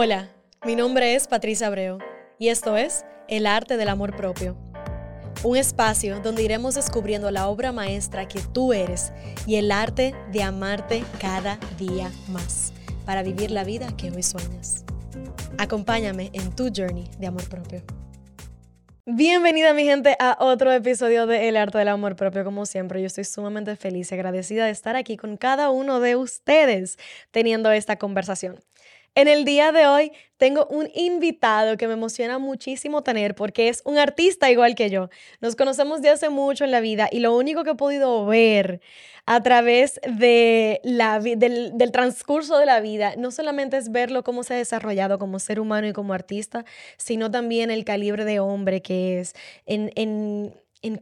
Hola, mi nombre es Patricia Abreu y esto es El Arte del Amor Propio. Un espacio donde iremos descubriendo la obra maestra que tú eres y el arte de amarte cada día más para vivir la vida que hoy sueñas. Acompáñame en tu journey de amor propio. Bienvenida mi gente a otro episodio de El Arte del Amor Propio. Como siempre, yo estoy sumamente feliz y agradecida de estar aquí con cada uno de ustedes teniendo esta conversación. En el día de hoy tengo un invitado que me emociona muchísimo tener porque es un artista igual que yo. Nos conocemos de hace mucho en la vida y lo único que he podido ver a través del, transcurso de la vida no solamente es verlo cómo se ha desarrollado como ser humano y como artista, sino también el calibre de hombre que es, en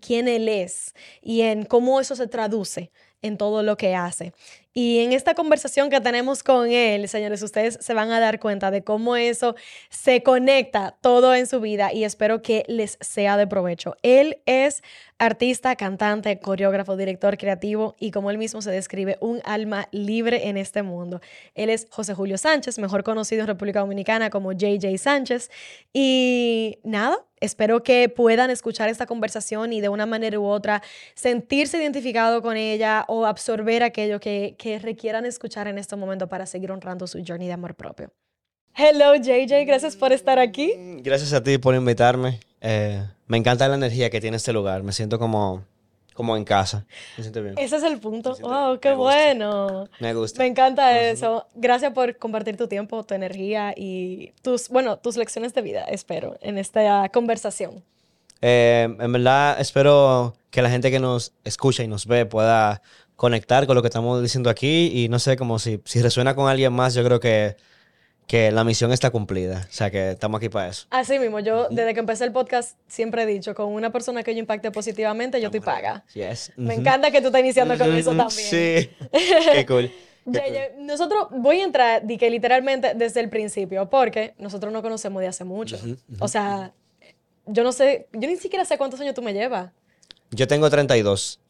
quién él es y en cómo eso se traduce en todo lo que hace. Y en esta conversación que tenemos con él, señores, ustedes se van a dar cuenta de cómo eso se conecta todo en su vida y espero que les sea de provecho. Él es artista, cantante, coreógrafo, director creativo y como él mismo se describe, un alma libre en este mundo. Él es José Julio Sánchez, mejor conocido en República Dominicana como JJ Sánchez. Y nada, espero que puedan escuchar esta conversación y de una manera u otra sentirse identificado con ella o absorber aquello que que requieran escuchar en este momento para seguir honrando su journey de amor propio. Hello JJ, gracias por estar aquí. Gracias a ti por invitarme. Eh, me encanta la energía que tiene este lugar. Me siento como, como en casa. Me siento bien. Ese es el punto. Wow, qué bueno. Me gusta. Me encanta eso. Gracias por compartir tu tiempo, tu energía y tus, bueno, tus lecciones de vida, espero, en esta conversación. Eh, en verdad, espero que la gente que nos escucha y nos ve pueda conectar con lo que estamos diciendo aquí y no sé, como si, si resuena con alguien más, yo creo que, que la misión está cumplida. O sea, que estamos aquí para eso. Así mismo, yo desde que empecé el podcast siempre he dicho, con una persona que yo impacte positivamente, yo estoy paga. Yes. Me encanta que tú estés iniciando con eso también. Sí, qué cool. Nosotros voy a entrar di que literalmente desde el principio, porque nosotros nos conocemos de hace mucho. O sea, yo no sé, yo ni siquiera sé cuántos años tú me llevas. Yo tengo 32.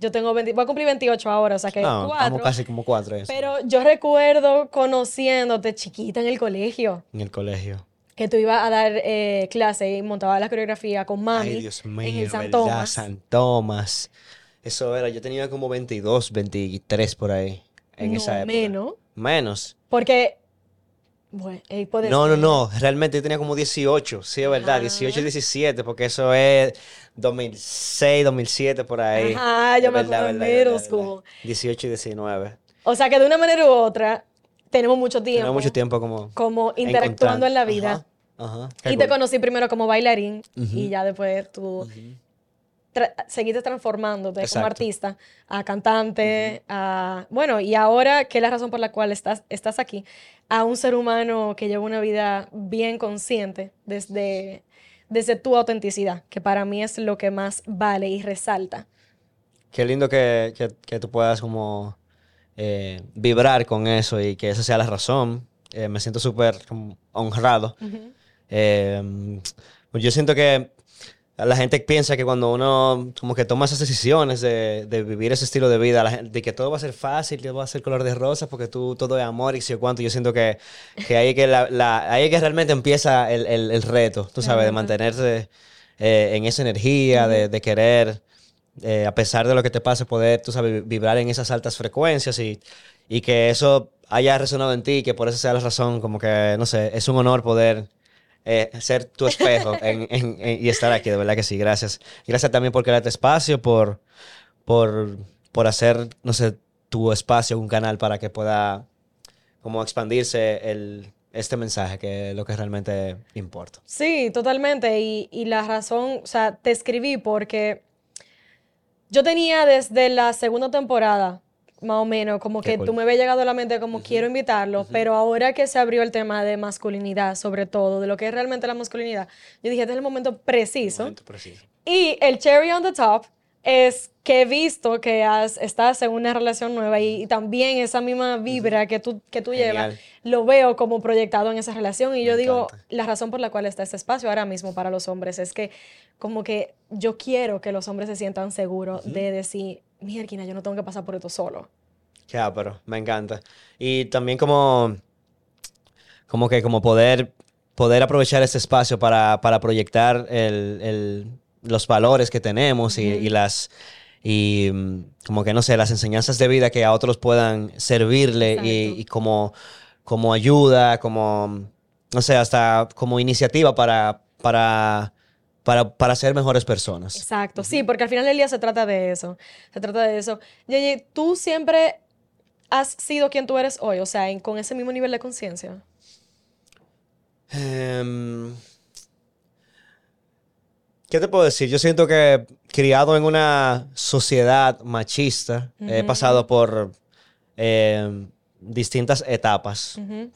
Yo tengo 20, voy a cumplir 28 ahora, o sea que No, cuatro. estamos casi como cuatro. Eso. Pero yo recuerdo conociéndote chiquita en el colegio, En el colegio. que tú ibas a dar eh, clase y montabas la coreografía con mami Ay, Dios mío, en el San. Tomás. San Tomás. Eso era, yo tenía como 22, 23 por ahí. En No, esa época. menos. Menos. Porque, bueno, eh, puede No, no, ser. no. Realmente yo tenía como 18. Sí, es verdad. Ajá. 18 y 17, porque eso es 2006, 2007, por ahí. Ajá, yo me acuerdo verdad, verdad, verdad. school. 18 y 19. O sea que de una manera u otra tenemos mucho tiempo. Tenemos mucho tiempo como... Como interactuando en la vida. Ajá. ajá. Y te cool. conocí primero como bailarín y Ujú. ya después tú tra- seguiste transformándote como artista a cantante, a... Bueno, y ahora, que es la razón por la cual estás, estás aquí, a un ser humano que lleva una vida bien consciente desde, desde tu autenticidad, que para mí es lo que más vale y resalta. Qué lindo que, que, que tú puedas como eh, vibrar con eso y que esa sea la razón. Eh, me siento súper honrado. Eh, pues yo siento que la gente piensa que cuando uno como que toma esas decisiones de, de vivir ese estilo de vida, la gente, de que todo va a ser fácil, que va a ser color de rosa, porque tú todo es amor y si o cuánto, yo siento que, que ahí es que, la, la- ahí que realmente empieza el, el- el reto, tú sabes, de mantenerse eh, en esa energía, de, de querer, eh, a pesar de lo que te pase, poder, tú sabes, vibrar en esas altas frecuencias y, y que eso haya resonado en ti, que por eso sea la razón, como que, no sé, es un honor poder eh, ser tu espejo en- en- en- y estar aquí, de verdad que sí, gracias. Gracias también por crearte espacio, por, por, por hacer, no sé, tu espacio, un canal para que pueda como expandirse el, este mensaje, que es lo que realmente importa. Sí, totalmente. Y, y la razón, o sea, te escribí porque yo tenía desde la segunda temporada, más o menos, como Qué que cool. tú me había llegado a la mente como quiero invitarlo, pero ahora que se abrió el tema de masculinidad, sobre todo, de lo que es realmente la masculinidad, yo dije, este es el momento preciso. Momento preciso. Y el cherry on the top es que he visto que has, estás en una relación nueva y, y también esa misma vibra que tú, que tú llevas, lo veo como proyectado en esa relación. Y yo digo, encanta. la razón por la cual está este espacio ahora mismo para los hombres es que como que yo quiero que los hombres se sientan seguros de decir, mierda, yo no tengo que pasar por esto solo. Ya, pero me encanta. Y también como, como que como poder, poder aprovechar este espacio para, para proyectar el, el, los valores que tenemos y, y las y mm, como que no sé, las enseñanzas de vida que a otros puedan servirle y, y, como, como ayuda, como, no sé, hasta como iniciativa para, para, para, para ser mejores personas. Exacto, sí, porque al final del día se trata de eso, se trata de eso. Yeye, tú siempre has sido quien tú eres hoy, o sea, en, con ese mismo nivel de conciencia. Um, ¿Qué te puedo decir? Yo siento que criado en una sociedad machista, uh -huh. he pasado por eh, distintas etapas. Uh -huh.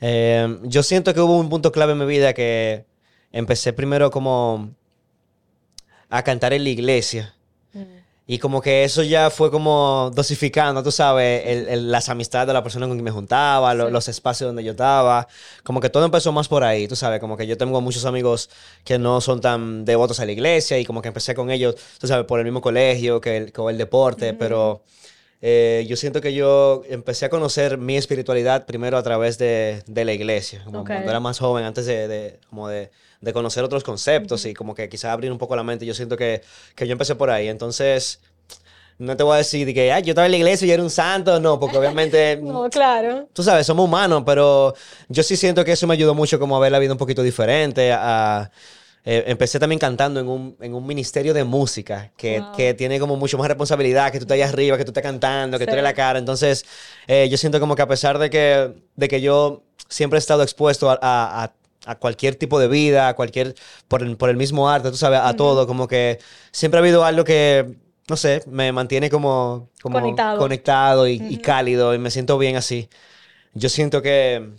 eh, yo siento que hubo un punto clave en mi vida que empecé primero como a cantar en la iglesia. Y como que eso ya fue como dosificando, tú sabes, el, el, las amistades de la persona con quien me juntaba, lo, sí. los espacios donde yo estaba. Como que todo empezó más por ahí, tú sabes, como que yo tengo muchos amigos que no son tan devotos a la iglesia y como que empecé con ellos, tú sabes, por el mismo colegio que el, que el deporte, uh pero eh, yo siento que yo empecé a conocer mi espiritualidad primero a través de, de la iglesia, como okay. cuando era más joven, antes de, de como de de conocer otros conceptos uh -huh. y como que quizás abrir un poco la mente. Yo siento que, que yo empecé por ahí. Entonces, no te voy a decir que Ay, yo estaba en la iglesia y era un santo, no, porque obviamente... no, claro. Tú sabes, somos humanos, pero yo sí siento que eso me ayudó mucho como a ver la vida un poquito diferente, a... Eh, empecé también cantando en un, en un ministerio de música que, wow. que, tiene como mucho más responsabilidad, que tú estás allá arriba, que tú estás cantando, que sí. tú eres la cara. Entonces, eh, yo siento como que a pesar de que, de que yo siempre he estado expuesto a, a, a a cualquier tipo de vida, a cualquier, por el, por el mismo arte, tú sabes, a uh -huh. todo, como que siempre ha habido algo que, no sé, me mantiene como, como conectado, conectado y, uh -huh. y, cálido y me siento bien así. Yo siento que,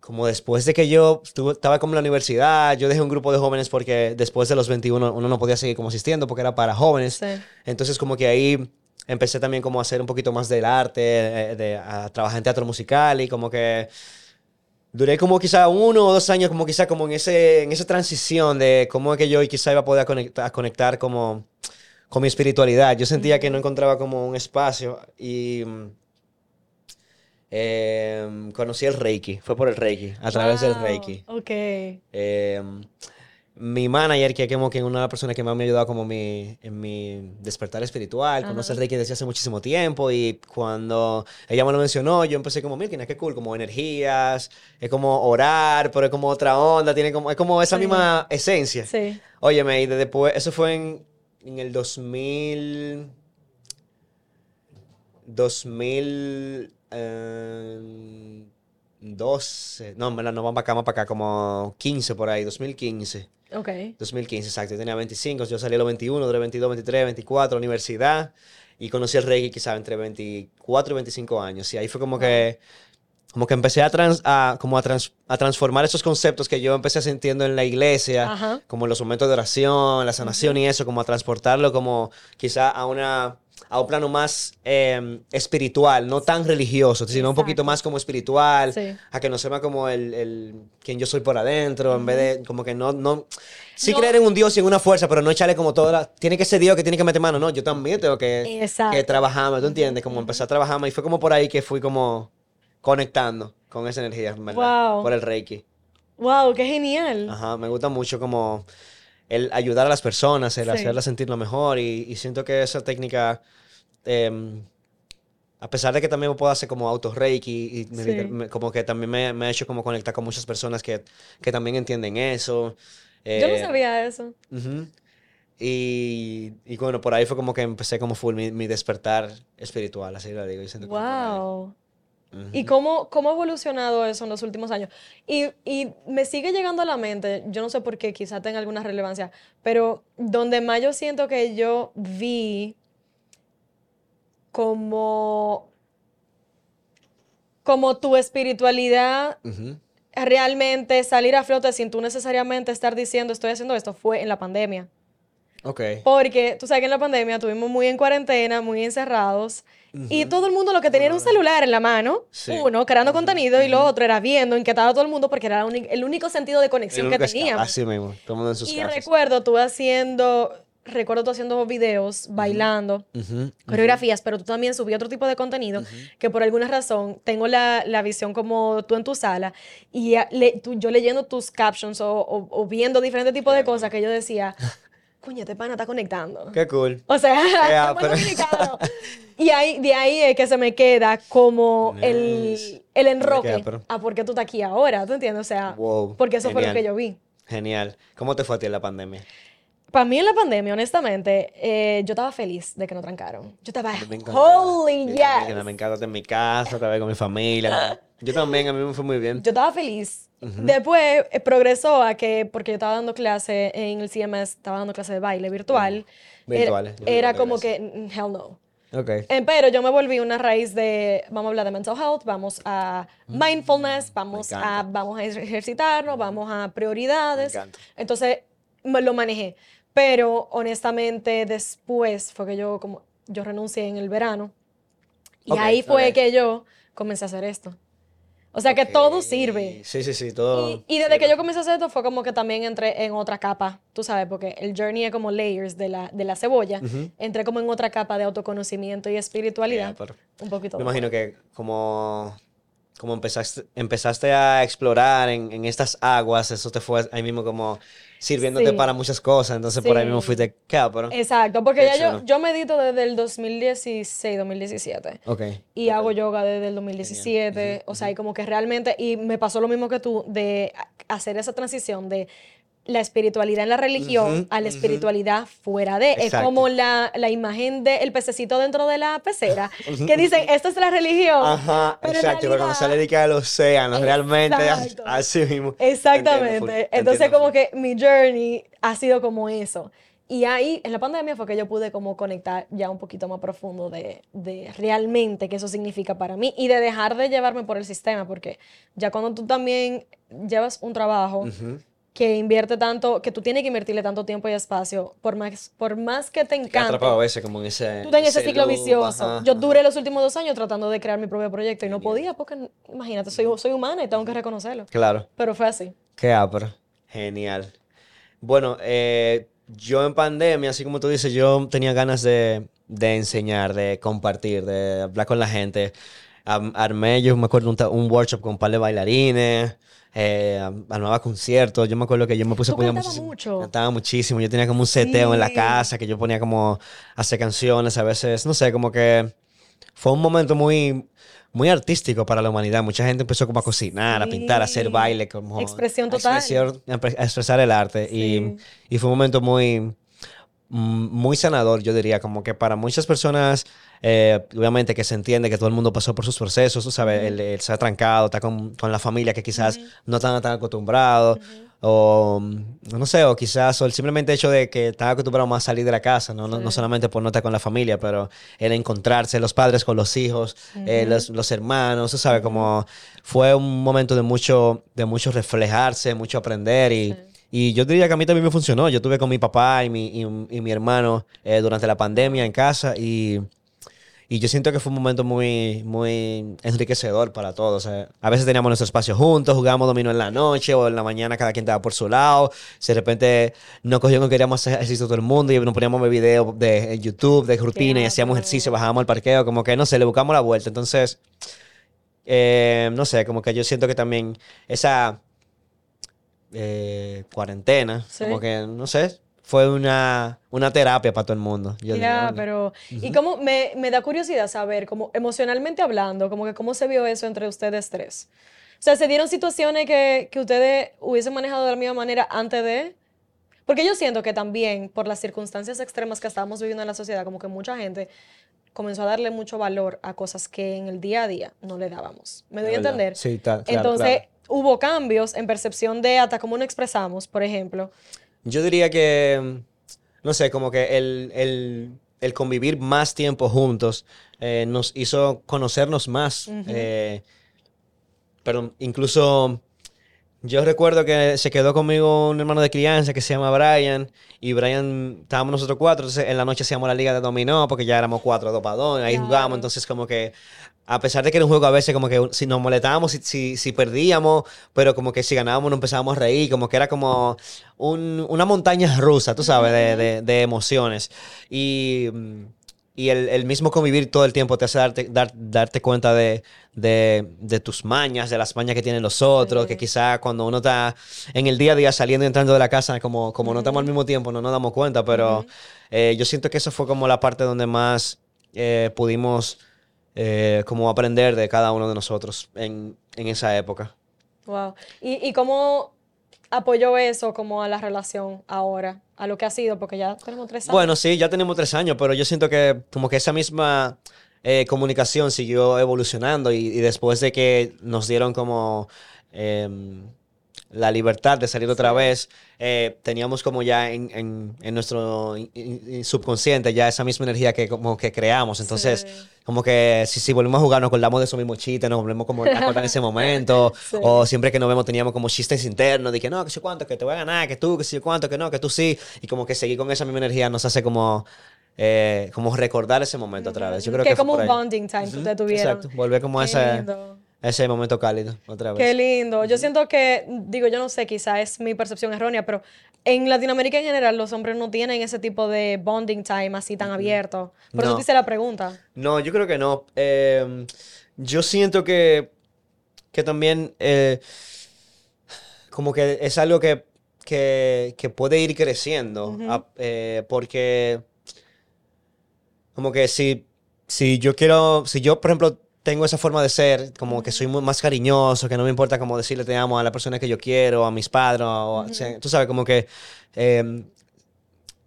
como después de que yo estaba como en la universidad, yo dejé un grupo de jóvenes porque después de los 21 uno no podía seguir como asistiendo porque era para jóvenes. Sí. Entonces como que ahí empecé también como a hacer un poquito más del arte, de, eh, de, a trabajar en teatro musical y como que duré como quizá uno o dos años como quizá como en, ese, en esa transición de cómo es que yo quizá iba a poder conectar, conectar como con mi espiritualidad. Yo sentía que no encontraba como un espacio y eh, conocí el Reiki. Fue por el Reiki, a través wow, del Reiki. Ok. Eh, mi manager, que es una de las personas que más me ha ayudado como mi, en mi despertar espiritual, Ajá. conoce el Reiki desde hace muchísimo tiempo y cuando ella me lo mencionó, yo empecé como, mira, qué cool, como energías, es como orar, pero es como otra onda, tiene como, es como esa sí. misma esencia. Sí. Óyeme, y después, eso fue en, en el 2000... 2000... Eh, 12, no, no, vamos para acá, vamos para acá, como 15 por ahí, 2015. Ok. 2015, exacto. Yo tenía 25, yo salí a los 21, de 22, 23, 24, universidad. Y conocí el reggae quizá entre 24 y 25 años. Y ahí fue como que, como que empecé a, trans, a, como a, trans, a transformar esos conceptos que yo empecé sintiendo en la iglesia, Ajá. como los momentos de oración, la sanación -huh. y eso, como a transportarlo como quizá a una a un plano más eh, espiritual, no tan religioso, sino Exacto. un poquito más como espiritual, sí. a que no sepa como el, el quien yo soy por adentro, uh -huh. en vez de como que no, no, sí no. creer en un Dios y en una fuerza, pero no echarle como toda la, tiene que ser Dios que tiene que meter mano, no, yo también tengo que, que trabajarme, ¿tú entiendes? Como empezar a trabajarme y fue como por ahí que fui como conectando con esa energía, ¿verdad? Wow. Por el Reiki. Wow, qué genial. Ajá, me gusta mucho como el ayudar a las personas, el sí. hacerlas sentirlo mejor y, y, siento que esa técnica, eh, a pesar de que también puedo hacer como auto reiki y, sí. me, como que también me, me, ha hecho como conectar con muchas personas que, que también entienden eso. Eh, Yo no sabía eso. Uh -huh. y, y, bueno, por ahí fue como que empecé como full mi, mi despertar espiritual, así lo digo. Y wow. ¿Y cómo, cómo ha evolucionado eso en los últimos años? Y, y, me sigue llegando a la mente, yo no sé por qué, quizá tenga alguna relevancia, pero donde más yo siento que yo vi como, como tu espiritualidad uh -huh. realmente salir a flote sin tú necesariamente estar diciendo estoy haciendo esto, fue en la pandemia. Okay. Porque tú sabes que en la pandemia estuvimos muy en cuarentena, muy encerrados. Uh -huh. Y todo el mundo lo que tenía era un celular en la mano, sí. uno creando uh -huh. contenido uh -huh. y lo otro era viendo, inquietado a todo el mundo porque era el único sentido de conexión que teníamos. Así mismo, todo el mundo en sus Y casas. recuerdo tú haciendo recuerdo tú haciendo videos, bailando, Ujú, coreografías, pero tú también subí otro tipo de contenido que por alguna razón tengo la, la visión como tú en tu sala y le- tú- yo leyendo tus captions o, o- o viendo diferentes tipos de cosas que yo decía, coño, este pana está conectando. Qué cool. O sea, somos pero-. Y ahí, de ahí es que se me queda como Nice. el, el enroque queda, pero- a por qué tú estás aquí ahora, ¿tú entiendes? O sea, Wow, porque eso fue lo genial. que yo vi. Genial. ¿Cómo te fue a ti en la pandemia? Para mí en la pandemia, honestamente, eh, yo estaba feliz de que no trancaron. Yo estaba, holy yes. Me encanta estar en mi casa, vez con mi familia. Yo también, a mí me fue muy bien. Yo estaba feliz. Después eh, progresó a que, porque yo estaba dando clase en el CMS, estaba dando clase de baile virtual. Virtuales, Era, como que, mm, hell no. Ok. Eh, Pero yo me volví una raíz de, vamos a hablar de mental health, vamos a mindfulness, vamos a, Mm, vamos a ejercitarnos, vamos a prioridades. Me. Entonces me lo manejé. Pero honestamente después fue que yo como yo renuncié en el verano y ahí fue que yo comencé a hacer esto. O sea que todo sirve. Sí, sí, sí, todo. Y, y desde sirve. que yo comencé a hacer esto fue como que también entré en otra capa, tú sabes, porque el journey es como layers de la, de la cebolla. Entré como en otra capa de autoconocimiento y espiritualidad. Un poquito. me imagino que como, como empezaste, empezaste a explorar en, en estas aguas, eso te fue ahí mismo como sirviéndote Sí. para muchas cosas. Entonces por ahí mismo fuiste, ¿qué? Pero, Exacto, porque ya yo, yo medito desde el 2016, 2017. ok. Y hago yoga desde el 2017. O sea, y como que realmente, y me pasó lo mismo que tú, de hacer esa transición de la espiritualidad en la religión Ujú, a la espiritualidad fuera de. Es Exacto. como la, la imagen del pececito dentro de la pecera, que dicen, esto es la religión. Ajá, pero exacto, pero realidad- sale de al océano, realmente, Exacto. así mismo. Te Exactamente. entiendo Entonces, entiendo como que mi journey ha sido como eso. Y ahí, en la pandemia, fue que yo pude como conectar ya un poquito más profundo de, de realmente qué eso significa para mí y de dejar de llevarme por el sistema, porque ya cuando tú también llevas un trabajo. Que invierte tanto, que tú tienes que invertirle tanto tiempo y espacio, por más, por más que te encante, atrapado a veces como en ese... tú ese ciclo vicioso. ajá, Yo ajá. duré los últimos dos años tratando de crear mi propio proyecto y no podía porque, imagínate, soy, soy humana y tengo que reconocerlo. Claro. Pero fue así. Qué apro. Genial. Bueno, eh, yo en pandemia, así como tú dices, yo tenía ganas de, de enseñar, de compartir, de hablar con la gente. Armé, yo me acuerdo, un, un workshop con un par de bailarines, eh, armaba conciertos. Yo me acuerdo que yo me puse a Tú poner cantabas muchísimo. mucho. Cantaba muchísimo. Yo tenía como un seteo en la Sí. casa, que yo ponía como hacer canciones, a veces, no sé, como que fue un momento muy, muy artístico para la humanidad. Mucha gente empezó como a cocinar, a pintar, a hacer Sí. baile, como Expresión total. a pre- a expresar el arte. Y, y fue un momento muy, muy sanador, yo diría, como que para muchas personas, eh, obviamente que se entiende que todo el mundo pasó por sus procesos, tú sabes, el, el ser trancado, estar con, con la familia que quizás no están tan acostumbrados, o mm, no sé, o quizás o el simplemente hecho de que están acostumbrados más a salir de la casa, ¿no? No, no solamente por no estar con la familia, pero el encontrarse, los padres con los hijos, eh, los, los hermanos, tú sabes, como fue un momento de mucho, de mucho reflejarse, mucho aprender y... Y yo diría que a mí también me funcionó. Yo estuve con mi papá y mi, y, y mi hermano eh, durante la pandemia en casa y, y yo siento que fue un momento muy, muy enriquecedor para todos. A veces teníamos nuestro espacio juntos, jugábamos dominó en la noche o en la mañana cada quien estaba por su lado. Si de repente nos cogían que queríamos hacer ejercicio todo el mundo y nos poníamos videos de YouTube, de rutina y hacíamos ejercicio, bajábamos al parqueo, como que no sé, le buscamos la vuelta. Entonces, eh, no sé, como que yo siento que también esa eh, cuarentena, Sí. como que, no sé, fue una, una terapia para todo el mundo. yo Ya, pero... Y cómo me, me da curiosidad saber, como emocionalmente hablando, como que cómo se vio eso entre ustedes tres. O sea, ¿se dieron situaciones que, que ustedes hubiesen manejado de la misma manera antes de...? Porque yo siento que también, por las circunstancias extremas que estábamos viviendo en la sociedad, como que mucha gente comenzó a darle mucho valor a cosas que en el día a día no le dábamos. ¿Me doy a entender? Sí, ta- claro, Entonces, claro. Hubo cambios en percepción de hasta cómo nos expresamos, por ejemplo. Yo diría que, no sé, como que el, el- el convivir más tiempo juntos eh, nos hizo conocernos más. eh, pero incluso Yo recuerdo que se quedó conmigo un hermano de crianza que se llama Brian. Y Brian, estábamos nosotros cuatro. Entonces en la noche hacíamos la liga de dominó porque ya éramos cuatro, dos para dos. Ahí Claro. jugábamos. Entonces, como que a pesar de que era un juego a veces como que si nos molestábamos, si, si, si perdíamos, pero como que si ganábamos nos empezábamos a reír, como que era como un- una montaña rusa, tú sabes, de, de- de emociones. Y, y el, el mismo convivir todo el tiempo te hace darte, dar- darte cuenta de, de, de tus mañas, de las mañas que tienen los otros, Sí. que quizá cuando uno está en el día a día saliendo y entrando de la casa, como, como no estamos al mismo tiempo, no nos damos cuenta, pero eh, yo siento que eso fue como la parte donde más eh, pudimos eh, como aprender de cada uno de nosotros en, en esa época. Wow. ¿Y, y cómo apoyó eso como a la relación ahora, a lo que ha sido? Porque ya tenemos tres años. Bueno, sí, ya tenemos tres años, pero yo siento que como que esa misma eh, comunicación siguió evolucionando y, y después de que nos dieron como em, la libertad de salir otra vez, eh, teníamos como ya en, en- en nuestro in- in- subconsciente ya esa misma energía que como que creamos. Entonces, Sí. como que si, si volvemos a jugar nos acordamos de esos mismos chistes, nos volvemos como a acordar en ese momento, Sí. o siempre que nos vemos teníamos como chistes internos de que no, que sé cuánto, que te voy a ganar, que tú, que sé cuánto, que no, que tú sí, y como que seguir con esa misma energía nos hace como, eh, como recordar ese momento otra vez. Yo creo que que, como un bonding time que ustedes tuvieron. Exacto, volver como a ese, lindo. Ese momento cálido otra vez. Qué lindo. Yo siento que, digo, yo no sé, quizá es mi percepción errónea, pero en Latinoamérica en general los hombres no tienen ese tipo de bonding time así tan abierto. Por eso No. te hice la pregunta. No, yo creo que no. Eh, yo siento que, que también eh, como que es algo que, que, que puede ir creciendo. a- eh, porque como que si, si yo quiero, si yo, por ejemplo, tengo esa forma de ser, como que soy muy más cariñoso, que no me importa como decirle te amo a la persona que yo quiero, a mis padres, o, o sea, tú sabes, como que eh,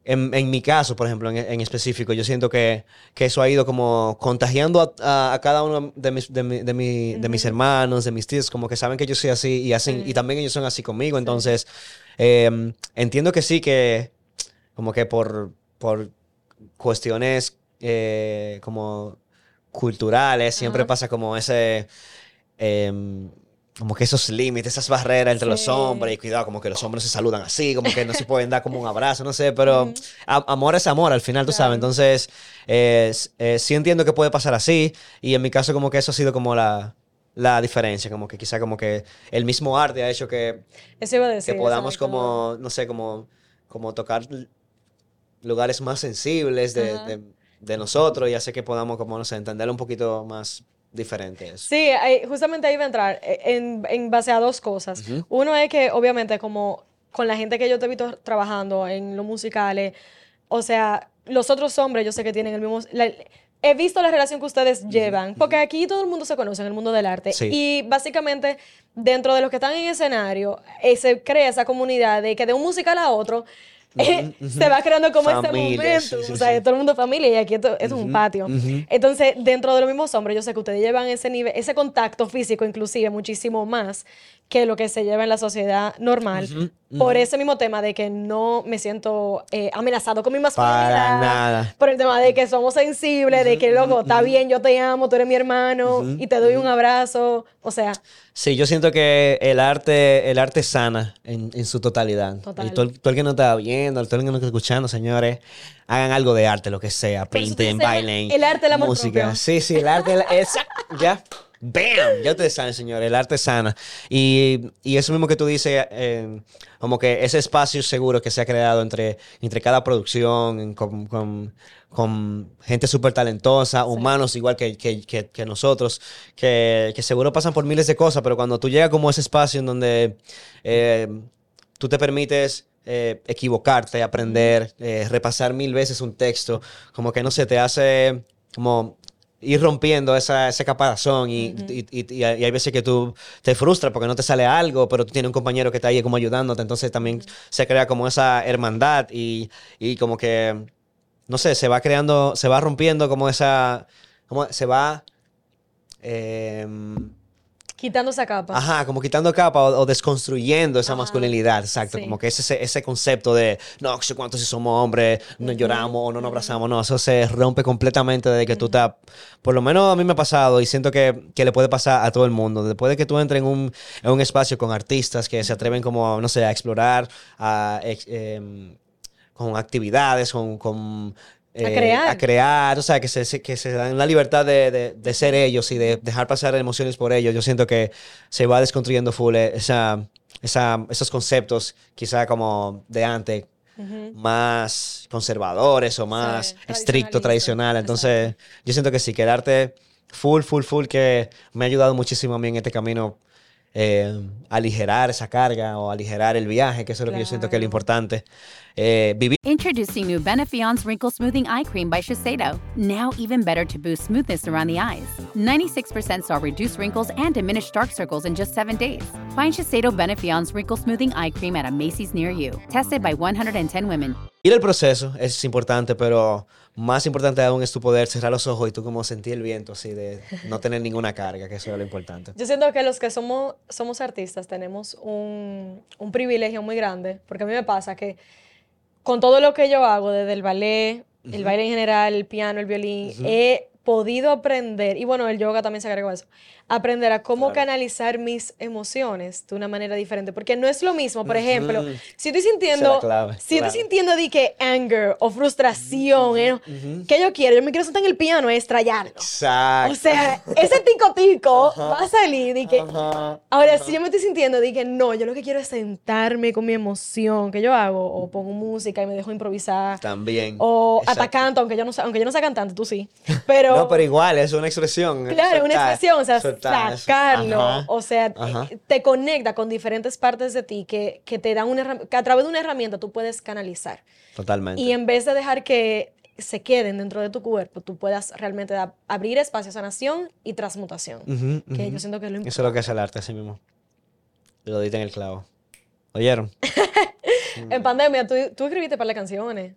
en, en mi caso, por ejemplo, en, en específico, yo siento que, que eso ha ido como contagiando a, a- a cada uno de mis, de, mi- de mi- de mis hermanos, de mis tíos, como que saben que yo soy así y, hacen, y también ellos son así conmigo. Entonces, eh, entiendo que sí, que como que por, por cuestiones eh, como culturales, siempre Ajá. pasa como ese... em, como que esos límites, esas barreras entre los Sí. hombres, y cuidado, como que los hombres se saludan así, como que no se pueden dar como un abrazo, no sé, pero a- amor es amor al final, tú Claro. sabes. Entonces, eh, eh, sí entiendo que puede pasar así, y en mi caso, como que eso ha sido como la, la diferencia, como que quizá como que el mismo arte ha hecho que, Eso iba a decir. que podamos como, no sé, como, como tocar lugares más sensibles de, Ajá. de, de nosotros y hace que podamos, como, no sé, entenderlo un poquito más diferente. eso. Sí, justamente ahí va a entrar eh, en, en base a dos cosas. Uno es que, obviamente, como con la gente que yo te he visto trabajando en los musicales, o sea, los otros hombres yo sé que tienen el mismo... la- he visto la relación que ustedes llevan, porque aquí todo el mundo se conoce en el mundo del arte. Sí. Y básicamente, dentro de los que están en escenario, eh, se crea esa comunidad de que de un musical a otro... eh, se va creando como ese Familia, momento, sí, sí, o sea, sí. todo el mundo familia y aquí esto, es un patio. Entonces, dentro de los mismos hombres, yo sé que ustedes llevan ese nivel, ese contacto físico, inclusive muchísimo más que lo que se lleva en la sociedad normal, por ese mismo tema de que no me siento eh, amenazado con mi masculinidad, Para nada. por el tema de que somos sensibles, de que loco, está bien, yo te amo, tú eres mi hermano y te doy un abrazo, o sea, Sí, yo siento que el arte, el arte sana en, en su totalidad. Total. Y todo, el- todo el que nos está viendo, todo el que nos está escuchando, señores, hagan algo de arte, lo que sea. Pinten, bailen. el arte amor música. propio. Sí, sí, el arte, esa- ya. ¡Bam! Ya ustedes saben, señores, el arte sana. Y, y eso mismo que tú dices, eh, como que ese espacio seguro que se ha creado entre, entre cada producción, con, con- con gente súper talentosa, humanos igual que, que- que- que nosotros, que, que seguro pasan por miles de cosas, pero cuando tú llegas como a ese espacio en donde eh, tú te permites eh, equivocarte, aprender, eh, repasar mil veces un texto, como que no se te hace como ir rompiendo esa, ese caparazón y, y- y- y hay y hay veces que tú te frustras porque no te sale algo, pero tú tienes un compañero que está ahí como ayudándote, entonces también se crea como esa hermandad y, y como que, no sé, se va creando, se va rompiendo como esa, como se va... em, Quitando esa capa. Ajá, como quitando capa o, o desconstruyendo esa Ajá, masculinidad, exacto. sí. Como que es ese, ese concepto de, no, sé cuánto si somos hombres, no lloramos o no nos abrazamos, no, eso se rompe completamente desde que tú estás, por lo menos a mí me ha pasado y siento que, que le puede pasar a todo el mundo. Después de que tú entres en un, en un espacio con artistas que se atreven como, no sé, a explorar, a, em, con actividades, con... con eh, crear. a crear, o sea, que se, que se dan la libertad de, de- de ser ellos y de dejar pasar emociones por ellos. Yo siento que se va desconstruyendo full eh, esa, esa, esos conceptos, quizá como de antes, más conservadores o más Sí, estricto, tradicional. Entonces, yo siento que sí, que el arte full, full, full, que me ha ayudado muchísimo a mí en este camino. Eh, aligerar esa carga o aligerar el viaje, que eso es lo que yo siento que es lo importante. Eh, vivir Introducing new Benefion's Wrinkle Smoothing Eye Cream by Shiseido. Now even better to boost smoothness around the eyes. 96% saw reduced wrinkles and diminished dark circles in just seven days. Find Shiseido Benefion's Wrinkle Smoothing Eye Cream at a Macy's near you. Tested by 110 women. Ir el proceso es importante, pero más importante aún es tu poder cerrar los ojos y tú como sentir el viento, así de no tener ninguna carga, que eso es lo importante. Yo siento que los que somos, somos artistas tenemos un, un privilegio muy grande, porque a mí me pasa que con todo lo que yo hago, desde el ballet, el baile en general, el piano, el violín, he podido aprender, y bueno, el yoga también se agregó a eso, aprender a cómo Claro. canalizar mis emociones de una manera diferente, porque no es lo mismo, por ejemplo, si estoy es sintiendo, la clave, si claro. estoy sintiendo de que anger o frustración, ¿eh? ¿qué yo quiero? Yo me quiero sentar en el piano y estrellarlo. Exacto. O sea, ese tico tico va a salir y que... Ahora, si yo me estoy sintiendo, dije, no, yo lo que quiero es sentarme con mi emoción, que yo hago, o pongo música y me dejo improvisar, También. o canto, aunque yo no, aunque yo no sea cantante, tú sí, pero... No, pero igual, es una expresión. Claro, una soltar, expresión, o sea, sacarlo, Ajá. o sea, Ajá. te conecta con diferentes partes de ti que, que te dan una que a través de una herramienta tú puedes canalizar. Totalmente. Y en vez de dejar que se queden dentro de tu cuerpo, tú puedas realmente da- abrir espacio a sanación y transmutación, que yo siento que es lo importante. Eso es lo que hace el arte, así mismo. Lo diste en el clavo. ¿Oyeron? En pandemia, ¿tú, tú escribiste para las canciones.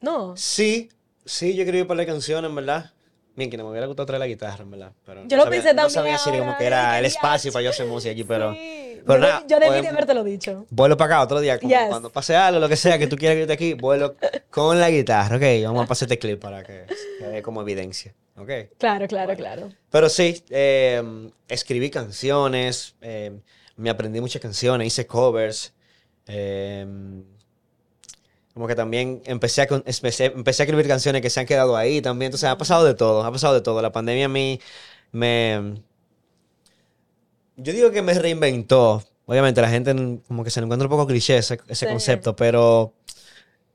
No. Sí, sí, yo escribí para la canción, en verdad. Bien, que no me hubiera gustado traer la guitarra, en verdad. Pero Yo no lo sabía- pensé no también sabía si como que era el espacio para yo hacer música aquí, pero... Sí. pero yo, de- nada, yo debí de podemos- haberte lo dicho. Vuelo para acá otro día, como Yes. cuando pase algo, lo que sea, que tú quieras que yo esté aquí, vuelo con la guitarra, ok. Vamos a pasar este clip para que quede como evidencia, ok. Claro, claro, claro. Pero sí, eh, escribí canciones, eh, me aprendí muchas canciones, hice covers. eh, como que también empecé a, con- empecé, empecé a escribir canciones que se han quedado ahí también. Entonces, ha pasado de todo, ha pasado de todo. La pandemia a mí me... Yo digo que me reinventó. Obviamente la gente como que se le encuentra un poco cliché ese, ese Sí. concepto, pero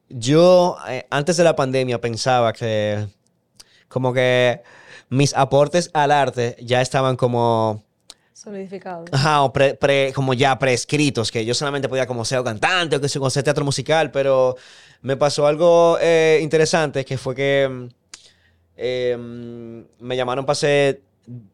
yo eh, antes de la pandemia pensaba que como que mis aportes al arte ya estaban como, Solidificado. ajá, o pre- pre- como ya prescritos, que yo solamente podía como ser cantante o que sea, hacer teatro musical, pero me pasó algo eh, interesante que fue que mm, eh, mm, me llamaron para ser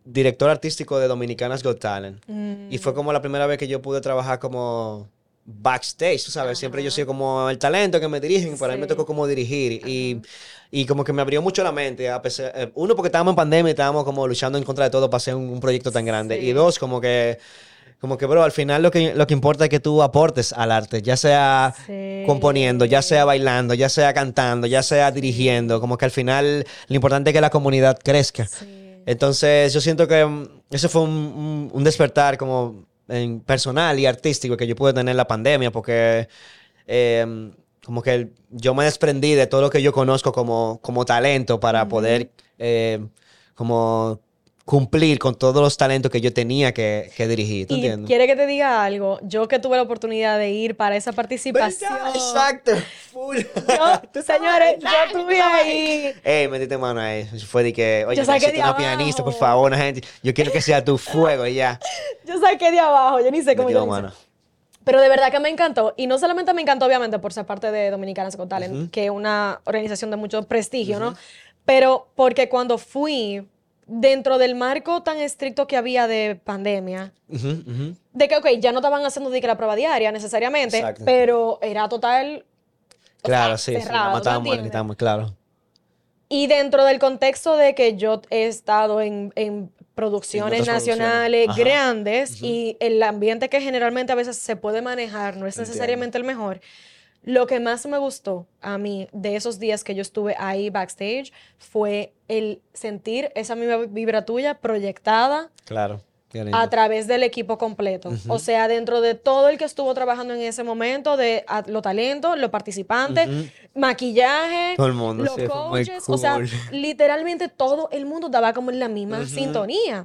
director artístico de Dominicanas Got Talent. Mm. Y fue como la primera vez que yo pude trabajar como backstage, tú sabes, siempre yo soy como el talento que me dirigen, para mí me Sí. tocó como dirigir y, y como que me abrió mucho la mente, a pesar- eh, uno porque estábamos en pandemia y estábamos como luchando en contra de todo para hacer un, un proyecto tan grande Sí. y dos como que como que bro, al final lo que lo que importa es que tú aportes al arte, ya sea Sí. componiendo, ya sea bailando, ya sea cantando, ya sea dirigiendo, como que al final lo importante es que la comunidad crezca. Sí. Entonces, yo siento que mm, ese fue un, un- un despertar como en personal y artístico que yo pude tener en la pandemia, porque eh, como que yo me desprendí de todo lo que yo conozco como, como talento para poder eh, como cumplir con todos los talentos que yo tenía que, que dirigir. ¿Tú Y entiendes? quiere que te diga algo. Yo que tuve la oportunidad de ir para esa participación. Exacto. Full. Yo, señores, yo estuve ahí. Ey, metiste mano ahí. Fue de que, oye, Yo saqué de una pianista, por abajo. favor, una gente. Yo quiero que sea tu fuego ya. Yo saqué de abajo. Yo ni sé cómo yo mano. Pero de verdad que me encantó. Y no solamente me encantó, obviamente, por ser parte de Dominicanas Got Talent, que es una organización de mucho prestigio, ¿no? Pero porque cuando fui, dentro del marco tan estricto que había de pandemia, de que, ok, ya no estaban haciendo de que la prueba diaria necesariamente, Exacto. pero era total. Claro, sea, sí, sí, cerrado, quitamos, claro. Y dentro del contexto de que yo he estado en, en producciones En nacionales producciones. Grandes y el ambiente que generalmente a veces se puede manejar no es Entiendo. necesariamente el mejor. Lo que más me gustó a mí de esos días que yo estuve ahí backstage fue el sentir esa misma vibra tuya proyectada Claro. a través del equipo completo. O sea, dentro de todo el que estuvo trabajando en ese momento, de a- los talentos, los participantes, maquillaje, Todo el mundo, los sí, coaches, o sea, literalmente todo el mundo daba como en la misma sintonía.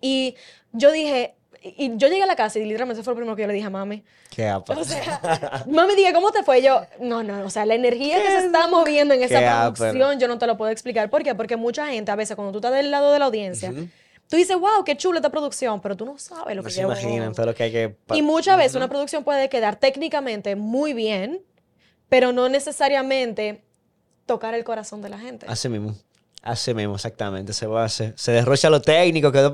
Y yo dije, y y yo llegué a la casa y literalmente eso fue lo primero que yo le dije a mami. Qué apa. O sea, mami, dije, ¿cómo te fue? Yo, no, no, o sea, la energía que se está moviendo en esa producción, yo no te lo puedo explicar. ¿Por qué? Porque mucha gente, a veces, cuando tú estás del lado de la audiencia, tú dices, wow, qué chula esta producción, pero tú no sabes lo No que se imaginan todo lo que hay que... Y muchas veces una producción puede quedar técnicamente muy bien, pero no necesariamente tocar el corazón de la gente. Así mismo. Así mismo, exactamente. Se va a hacer. Se derrocha lo técnico, quedó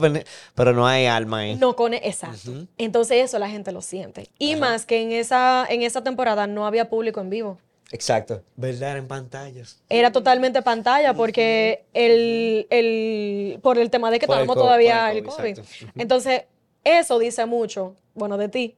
pero no hay alma ahí. No con exacto. Entonces eso la gente lo siente. Y más que en esa, en esa temporada no había público en vivo. Exacto. Verdad en pantallas. Era totalmente pantalla porque el, el- por el tema de que co- todavía el el COVID. Entonces, eso dice mucho, bueno, de ti.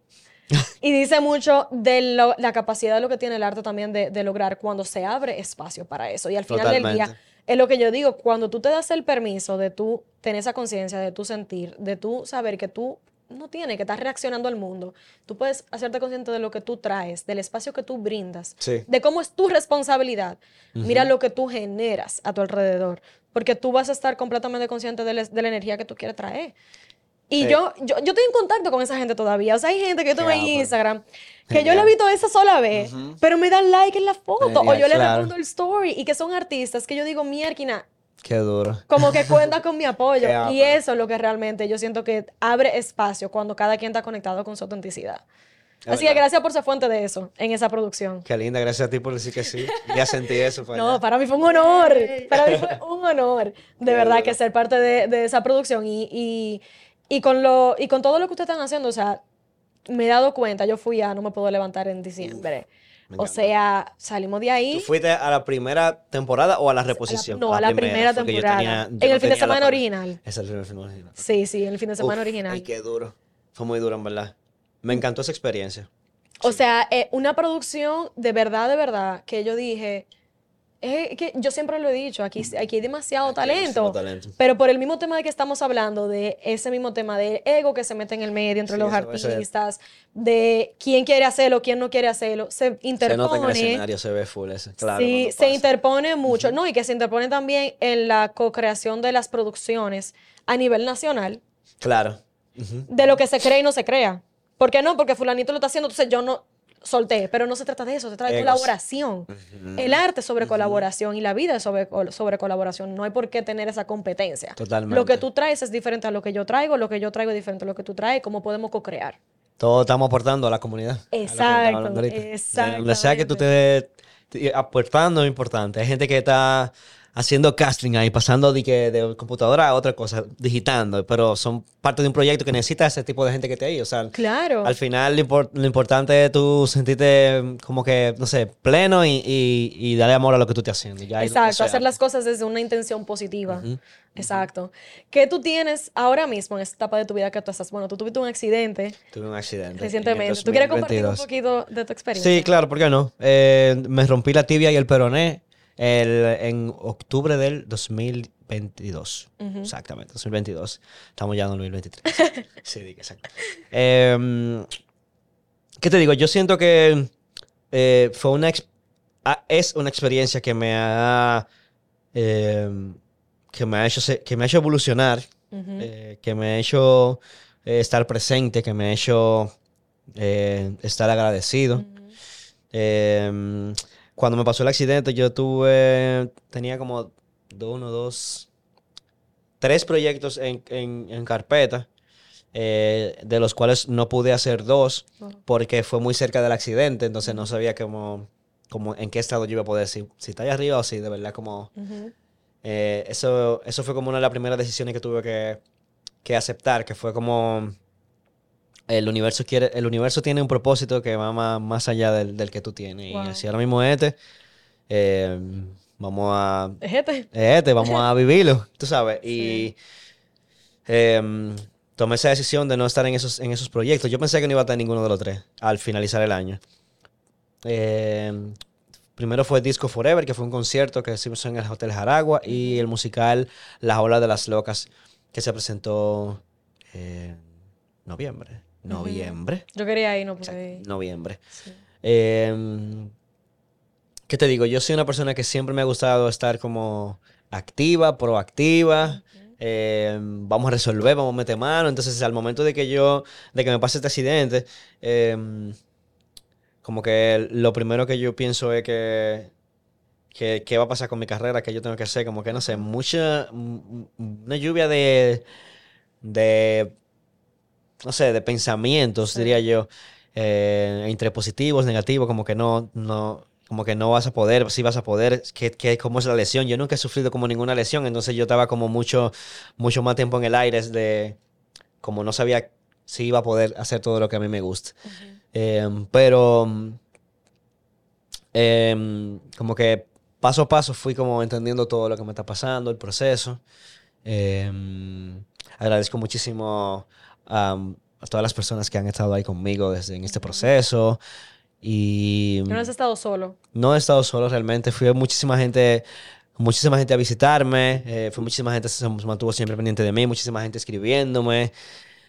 y dice mucho de lo- la capacidad de lo que tiene el arte también de, de lograr cuando se abre espacio para eso. Y al final del día. Es lo que yo digo, cuando tú te das el permiso de tú tener esa conciencia, de tú sentir, de tú saber que tú no tienes que estar reaccionando al mundo, tú puedes hacerte consciente de lo que tú traes, del espacio que tú brindas, Sí. de cómo es tu responsabilidad. Mira lo que tú generas a tu alrededor, porque tú vas a estar completamente consciente de la, de la energía que tú quieres traer. Y Sí. yo, yo, yo estoy en contacto con esa gente todavía. O sea, hay gente que yo tengo en. Instagram que yo Genial. la he visto esa sola vez, pero me dan like en la foto o Genial, yo le claro. respondo el story y que son artistas que yo digo, mierquina, Qué duro. como que cuenta con mi apoyo. Qué y eso es lo que realmente yo siento que abre espacio cuando cada quien está conectado con su autenticidad. Es Así que gracias por ser fuente de eso en esa producción. Qué linda, gracias a ti por decir que sí. Ya sentí eso. pues, No, ya. para mí fue un honor. Para mí fue un honor, de Qué verdad, duro. que ser parte de, de esa producción. Y, y, y con lo, y con todo lo que ustedes están haciendo, o sea, me he dado cuenta, yo fui a No Me Puedo Levantar en diciembre. o sea, salimos de ahí. ¿Tú fuiste a la primera temporada o a la reposición? no, a la primera yo temporada. tenía- yo En no el fin de semana original. Es el fin de semana original. Sí, sí, en el fin de semana Uf, original. Ay, qué duro. Fue muy duro, en verdad. Me encantó esa experiencia. O sea, eh, una producción de verdad, de verdad, que yo dije, es que yo siempre lo he dicho, aquí, aquí hay demasiado Aquí hay demasiado talento, talento. pero por el mismo tema de que estamos hablando, de ese mismo tema de ego que se mete en el medio entre Sí, los artistas, de quién quiere hacerlo, quién no quiere hacerlo, se Se nota en el interpone. escenario, se ve full ese. Claro, sí, se interpone mucho, ¿no? Y que se interpone también en la co-creación de las producciones a nivel nacional, Claro. Ujú. de lo que se cree y no se crea. ¿Por qué no? Porque fulanito lo está haciendo, entonces yo no solté, pero no se trata de eso, se trata de Egos. colaboración. El arte es sobre colaboración y la vida es sobre, sobre colaboración. No hay por qué tener esa competencia. Totalmente. Lo que tú traes es diferente a lo que yo traigo, lo que yo traigo es diferente a lo que tú traes, cómo podemos co-crear. Todos estamos aportando a la comunidad. Exacto, Donde sea que tú estés aportando es importante. Hay gente que está haciendo casting ahí, pasando de, que de computadora a otra cosa, digitando, pero son parte de un proyecto que necesita ese tipo de gente que esté ahí. O sea, Claro. al final lo, impor- lo importante es tú sentirte como que, no sé, pleno y, y, y darle amor a lo que tú estés haciendo. Ya Exacto, hacer las cosas desde una intención positiva. Exacto. ¿Qué tú tienes ahora mismo en esta etapa de tu vida que tú estás? Bueno, tú tuviste un accidente Tuve un accidente. recientemente. ¿Tú quieres compartir un 2022. poquito de tu experiencia? Sí, claro, ¿por qué no? Eh, me rompí la tibia y el peroné el- en octubre del 2022. Exactamente, 2022. Estamos ya en 2023. sí, exacto. Eh, ¿Qué te digo? Yo siento que eh, fue una ah, es una experiencia que me ha eh, que me ha hecho que me ha hecho evolucionar, eh, que me ha hecho eh, estar presente, que me ha hecho estar agradecido. Eh, cuando me pasó el accidente, yo tuve, tenía como do- uno, dos, tres proyectos en, en- en carpeta, eh, de los cuales no pude hacer dos porque fue muy cerca del accidente, entonces no sabía cómo, cómo- en qué estado yo iba a poder, si, si está allá arriba o si de verdad como... Eh, eso, eso fue como una de las primeras decisiones que tuve que, que aceptar, que fue como el universo quiere, el universo tiene un propósito que va más, más allá del, del que tú tienes. Wow. Y si ahora mismo este, eh, vamos a... Este, vamos a vivirlo, tú sabes. Y em, tomé esa decisión de no estar en esos, en esos proyectos. Yo pensé que no iba a estar ninguno de los tres al finalizar el año. Em, primero fue Disco Forever, que fue un concierto que hicimos en el Hotel Jaragua, y el musical Las Olas de las Locas, que se presentó en noviembre. Noviembre. Yo quería ir, no pude ir. Noviembre. Sí. Em, ¿Qué te digo? Yo soy una persona que siempre me ha gustado estar como activa, proactiva. em, vamos a resolver, vamos a meter mano. Entonces, al momento de que yo, de que me pase este accidente, em, como que lo primero que yo pienso es que, que, qué va a pasar con mi carrera, que yo tengo que hacer, como que no sé, mucha, una lluvia de, de, no sé, de pensamientos, Sí. diría yo, eh, entre positivos, negativos, como que no, no, como que no vas a poder, sí vas a poder, que, que, cómo es la lesión. Yo nunca he sufrido como ninguna lesión, entonces yo estaba como mucho, mucho más tiempo en el aire, de, como no sabía si iba a poder hacer todo lo que a mí me gusta. Em, pero em, como que paso a paso fui como entendiendo todo lo que me está pasando, el proceso. Em, agradezco muchísimo am, a todas las personas que han estado ahí conmigo desde en este proceso. Y Que no has estado solo. no he estado solo realmente. Fui muchísima gente, muchísima gente a visitarme. eh, fue muchísima gente que se mantuvo siempre pendiente de mí. Muchísima gente escribiéndome.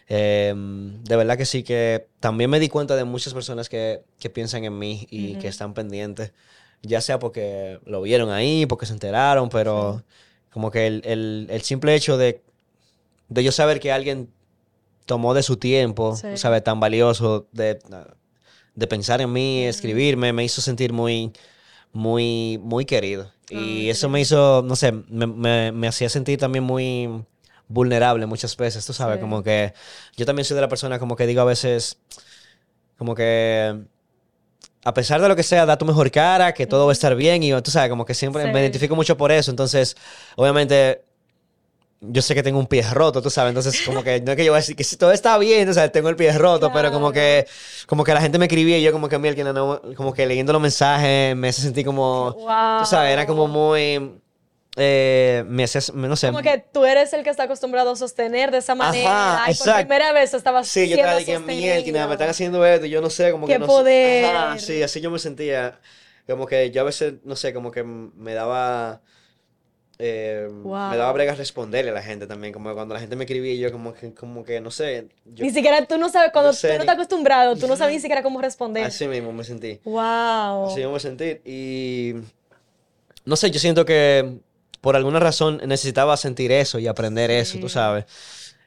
Em, de verdad que sí que también me di cuenta de muchas personas que, que piensan en mí y que Ujú. están pendientes. Ya sea porque lo vieron ahí, porque se enteraron, pero como que el, el- el simple hecho de, de yo saber que alguien tomó de su tiempo, Sí. ¿sabes? Tan valioso de, de pensar en mí, escribirme, me hizo sentir muy, muy, muy querido. Y eso me hizo, no sé, me, me- me hacía sentir también muy vulnerable muchas veces, tú sabes, Sí. como que yo también soy de la persona como que digo a veces, como que a pesar de lo que sea, da tu mejor cara, que todo va a estar bien y tú sabes, como que siempre me identifico mucho por eso, entonces, obviamente... Yo sé que tengo un pie roto, tú sabes, entonces como que no es que yo voy a decir que si todo está bien, o sea, tengo el pie roto, pero como que como que la gente me escribía y yo como que mira, que no- como que leyendo los mensajes me hace sentir como, Wow. tú sabes, era como muy, eh, me me- no sé. Como que tú eres el que está acostumbrado a sostener de esa manera. Ajá, y por primera vez estabas Sí, yo estaba que mierda, sostenido. me están haciendo esto, yo no sé, como ¡Qué que no sé. poder! Ajá, sí, así yo me sentía, como que yo a veces, no sé, como que me daba, eh, Wow. me daba brega responderle a la gente también, como cuando la gente me escribía, yo como que, como que, no sé, yo Ni siquiera tú no sabes, cuando sé tú no ni- estás acostumbrado, tú no sabes ni siquiera cómo responder. así mismo me sentí. Wow. Así me sentí. Y no sé, yo siento que por alguna razón necesitaba sentir eso y aprender eso, tú Sí. sabes.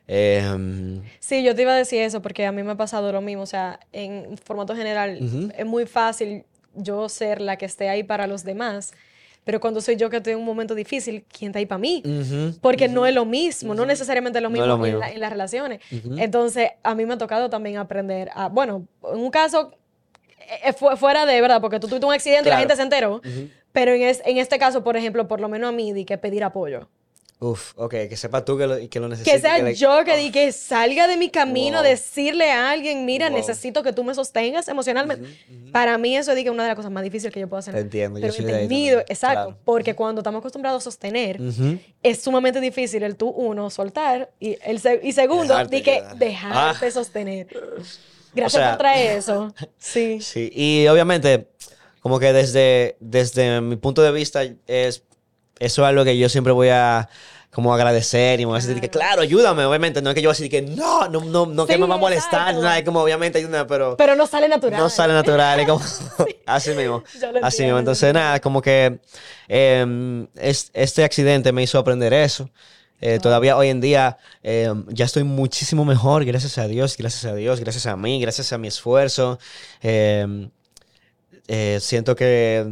Em, Sí, yo te iba a decir eso porque a mí me ha pasado lo mismo. O sea, en formato general Ujú. es muy fácil yo ser la que esté ahí para los demás, pero cuando soy yo que estoy en un momento difícil, ¿quién está ahí para mí? Porque no es lo mismo, no necesariamente es lo No es mismo, en, mismo. la- en las relaciones. Entonces, a mí me ha tocado también aprender a, bueno, en un caso eh, fu- fuera de verdad, porque tú tuviste un accidente y la gente se enteró, pero en, es- en este caso, por ejemplo, por lo menos a mí, di que pedir apoyo. Uf, ok, que sepa tú que lo, que lo necesitas. Que sea yo que, di que salga de mi camino, Wow. decirle a alguien, mira, Wow. necesito que tú me sostengas emocionalmente. Para mí eso es una de las cosas más difíciles que yo puedo hacer. Te entiendo, yo soy de ahí entendido, exacto, claro. porque cuando estamos acostumbrados a sostener, Ujú. es sumamente difícil el tú, uno, soltar, y, el y segundo, Dejarte di que quedar. dejarte Ah. sostener. Gracias sea, por traer eso. Sí. Sí, y obviamente, como que desde, desde mi punto de vista, es, eso es algo que yo siempre voy a como agradecer y me voy a decir que, claro, ayúdame, obviamente, no es que yo voy a decir que no, no, no, no que Sí, me va a molestar, nada, es como obviamente ayúdame, pero... Pero no sale natural. No sale natural, es como así mismo. Así mismo. Entonces, sí. nada, como que es- este accidente me hizo aprender eso. Eh, Todavía hoy en día em, ya estoy muchísimo mejor, gracias a Dios, gracias a Dios, gracias a mí, gracias a mi esfuerzo. Em, eh, siento que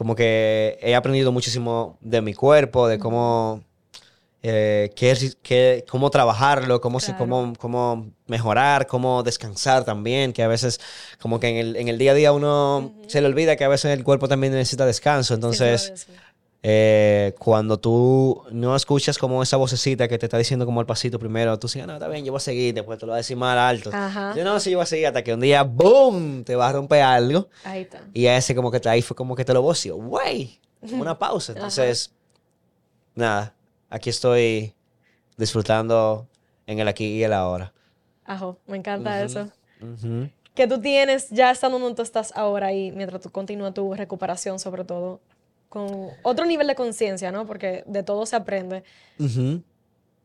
como que he aprendido muchísimo de mi cuerpo, de cómo, eh, qué cómo trabajarlo, cómo, se, Claro. cómo, cómo mejorar, cómo descansar también, que a veces como que en el, en el día a día uno se le olvida que a veces el cuerpo también necesita descanso. Entonces. Eh, cuando tú no escuchas como esa vocecita que te está diciendo como el pasito primero, tú dices, "Ah, no, está bien, yo voy a seguir, después te lo voy a decir más alto. Ajá. Yo no, sí, yo voy a seguir hasta que un día, ¡boom!, te va a romper algo. Ahí está. Y a ese como que te, ahí fue como que te lo voció, güey, una pausa. Entonces, nada, aquí estoy disfrutando en el aquí y el ahora. Ajo, me encanta eso. Que tú tienes ya estando donde tú estás ahora y mientras tú continúas tu recuperación, sobre todo, con otro nivel de conciencia, ¿no? Porque de todo se aprende.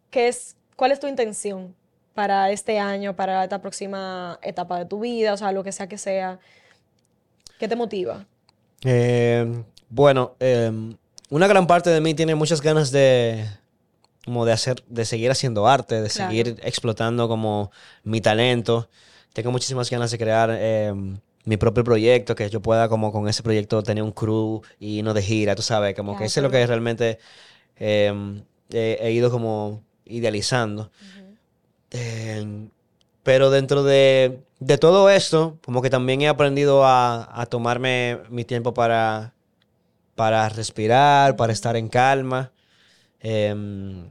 ¿Qué es, ¿Cuál es tu intención para este año, para esta próxima etapa de tu vida, o sea, lo que sea que sea? ¿Qué te motiva? Eh, bueno, em, una gran parte de mí tiene muchas ganas de como de hacer, de seguir haciendo arte, de seguir explotando como mi talento. Tengo muchísimas ganas de crear em, mi propio proyecto, que yo pueda como con ese proyecto tener un crew y no de gira, tú sabes, como que eso es lo que realmente em, he, ido como idealizando. pero dentro de, de, todo esto, como que también he aprendido a, a tomarme mi tiempo para para respirar, para estar en calma. Em,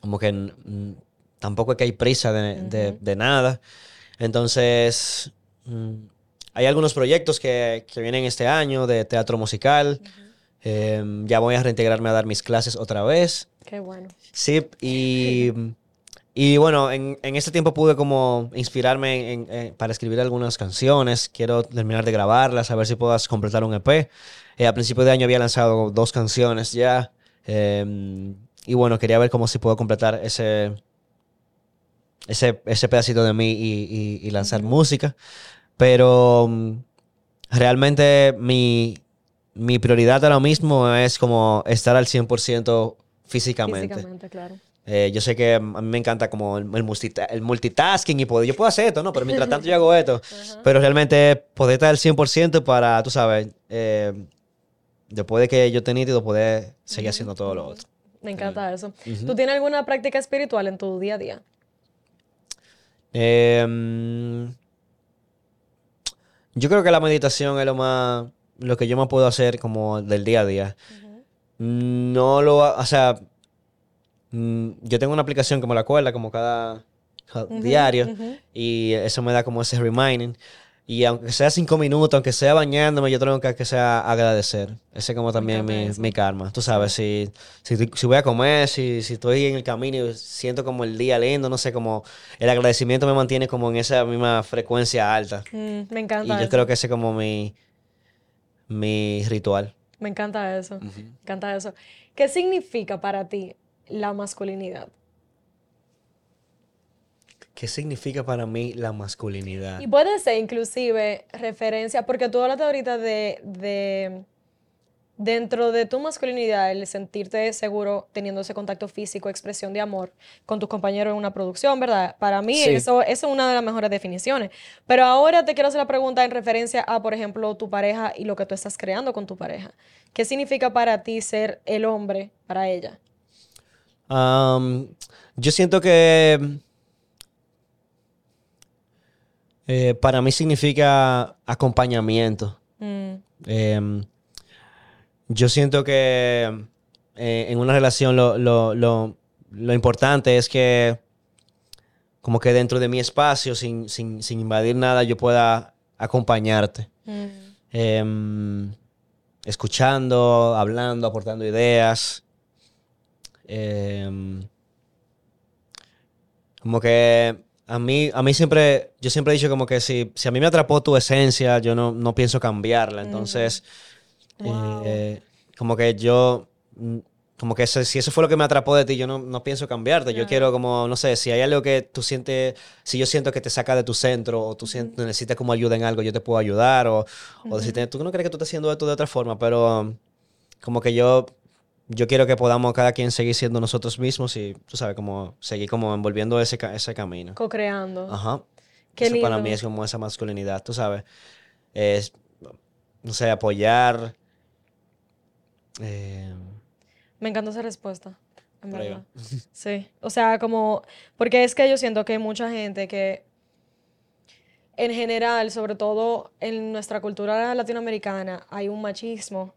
como que tampoco es que hay prisa de, nada. Entonces, hay algunos proyectos que, vienen este año de teatro musical. Em, ya voy a reintegrarme a dar mis clases otra vez. Qué bueno. Sí, y, y bueno, en, en este tiempo pude como inspirarme para escribir algunas canciones. Quiero terminar de grabarlas, a ver si puedas completar un EP. Eh, a principio de año había lanzado dos canciones ya. Em, y bueno, quería ver cómo si puedo completar ese, ese, ese pedacito de mí y, lanzar música. Pero mm, realmente mi, mi prioridad ahora mismo es como estar al 100% físicamente. Físicamente, claro. Eh, yo sé que a mí me encanta como el, el, multitasking y poder, yo puedo hacer esto, ¿no? Pero mientras tanto yo hago esto. Pero realmente poder estar al 100% para, tú sabes, eh, después de que yo tenía nítido, poder seguir haciendo todo lo otro. Me encanta eso. ¿Tú tienes alguna práctica espiritual en tu día a día? Em, yo creo que la meditación es lo más, lo que yo más puedo hacer como del día a día. No lo, o sea, mm, yo tengo una aplicación que me la acuerda como cada, diario y eso me da como ese reminding. Y aunque sea cinco minutos, aunque sea bañándome, yo tengo que, que sea agradecer. Ese es como también mi, mi, karma. Tú sabes, si, si, voy a comer, si, si, estoy en el camino y siento como el día lindo, no sé, como el agradecimiento me mantiene como en esa misma frecuencia alta. Mm, me encanta. Y yo creo que ese es como mi, mi ritual. Me encanta eso. Me encanta eso. ¿Qué significa para ti la masculinidad? ¿Qué significa para mí la masculinidad? Y puede ser inclusive referencia, porque tú hablaste ahorita de, de, dentro de tu masculinidad, el sentirte seguro teniendo ese contacto físico, expresión de amor con tus compañeros en una producción, ¿verdad? Para mí eso, eso es una de las mejores definiciones. Pero ahora te quiero hacer la pregunta en referencia a, por ejemplo, tu pareja y lo que tú estás creando con tu pareja. ¿Qué significa para ti ser el hombre para ella? yo siento que eh, para mí significa acompañamiento. Mm. Em, yo siento que eh, en una relación lo, importante es que como que dentro de mi espacio, sin, invadir nada, yo pueda acompañarte. Mm. Em, escuchando, hablando, aportando ideas. Em, como que a mí, a mí siempre, yo siempre he dicho como que si, si a mí me atrapó tu esencia, yo no, no pienso cambiarla. Entonces, eh, como que yo, mm, como que si eso fue lo que me atrapó de ti, yo no, no pienso cambiarte. Yo quiero como, no sé, si hay algo que tú sientes, si yo siento que te saca de tu centro o tú necesitas como ayuda en algo, yo te puedo ayudar. O, o si tú no crees que tú estás haciendo esto de otra forma, pero como que yo yo quiero que podamos cada quien seguir siendo nosotros mismos y, tú sabes, como seguir como envolviendo ese, ese camino. Co-creando. Ajá. Qué Eso para mí es como esa masculinidad, tú sabes. Es, no sé, apoyar. Eh, Me encanta esa respuesta, en verdad. Sí. O sea, como. Porque es que yo siento que hay mucha gente que. En general, sobre todo en nuestra cultura latinoamericana, hay un machismo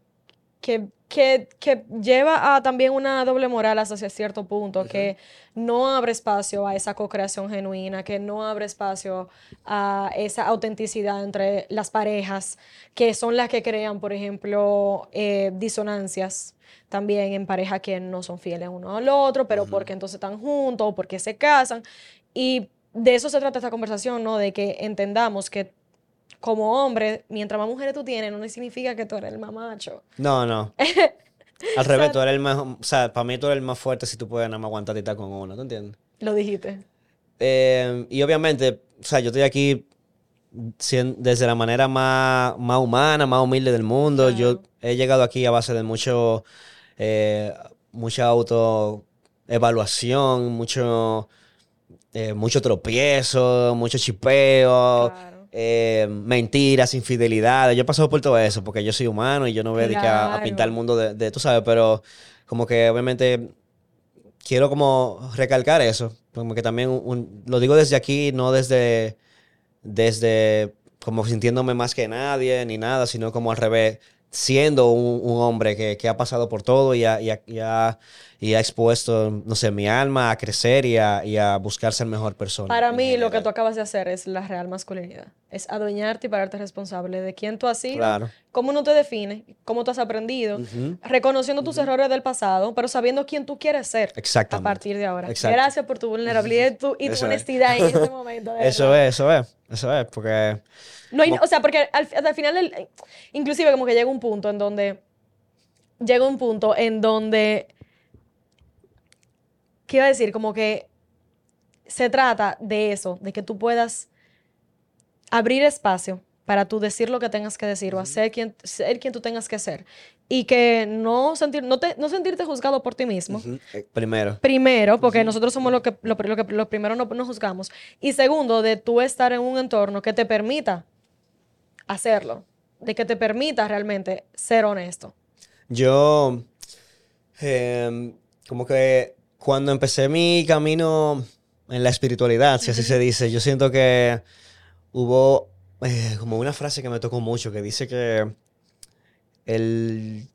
que que, que lleva a también una doble moral hasta cierto punto, que no abre espacio a esa co-creación genuina, que no abre espacio a esa autenticidad entre las parejas, que son las que crean, por ejemplo, eh, disonancias también en parejas que no son fieles uno al otro, pero porque entonces están juntos o porque se casan. Y de eso se trata esta conversación, ¿no? De que entendamos que como hombre, mientras más mujeres tú tienes, no significa que tú eres el más macho. No, no. Al revés, tú eres el más. O sea, para mí tú eres el más fuerte si tú puedes nada más aguantar y estar con uno, ¿tú entiendes? Lo dijiste. Eh, y obviamente, o sea, yo estoy aquí desde la manera más, más humana, más humilde del mundo. Yo he llegado aquí a base de mucho. Eh, mucha autoevaluación, mucho. Eh, mucho tropiezo, mucho chipeo. Eh, mentiras, infidelidades. Yo he pasado por todo eso porque yo soy humano y yo no voy a, a, pintar el mundo de, tú sabes, pero como que obviamente quiero como recalcar eso. Como que también lo digo desde aquí, no desde, desde como sintiéndome más que nadie ni nada, sino como al revés siendo un, hombre que, ha pasado por todo y ha, y, ha, expuesto, no sé, mi alma a crecer y a, buscar ser mejor persona. Para mí, lo que tú acabas de hacer es la real masculinidad. Es adueñarte y pararte responsable de quién tú has sido, claro. cómo no te define, cómo tú has aprendido, reconociendo tus errores del pasado, pero sabiendo quién tú quieres ser a partir de ahora. Gracias por tu vulnerabilidad y tu, honestidad en este momento. eso es, eso es, eso es, porque o sea, porque al, final, inclusive como que llega un punto en donde, llega un punto en donde, ¿qué iba a decir? Como que se trata de eso, de que tú puedas abrir espacio para tú decir lo que tengas que decir o hacer quien, ser quien tú tengas que ser. Y que no, sentir, no, te, no sentirte juzgado por ti mismo. Eh, primero. Primero, porque nosotros somos lo que, lo, que lo primero no nos juzgamos. Y segundo, de tú estar en un entorno que te permita hacerlo, de que te permita realmente ser honesto. Yo, em, como que cuando empecé mi camino en la espiritualidad, si así se dice, yo siento que hubo eh, como una frase que me tocó mucho, que dice que el,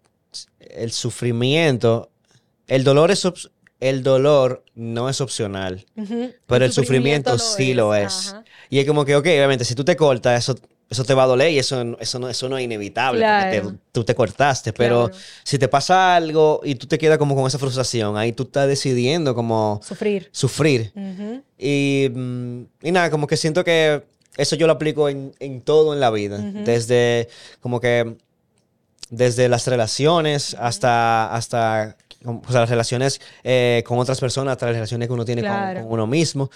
el sufrimiento, el dolor es, el dolor no es opcional, pero el, sufrimiento, sí lo es. Y es como que, ok, obviamente, si tú te cortas, eso eso te va a doler y eso, eso, no, eso no es inevitable porque tú te cortaste. Pero si te pasa algo y tú te quedas como con esa frustración, ahí tú estás decidiendo como... Sufrir. Sufrir. y, mm, y, nada, como que siento que eso yo lo aplico en, en todo en la vida. Desde como que... Desde las relaciones hasta, hasta las relaciones eh, con otras personas, hasta las relaciones que uno tiene con, uno mismo.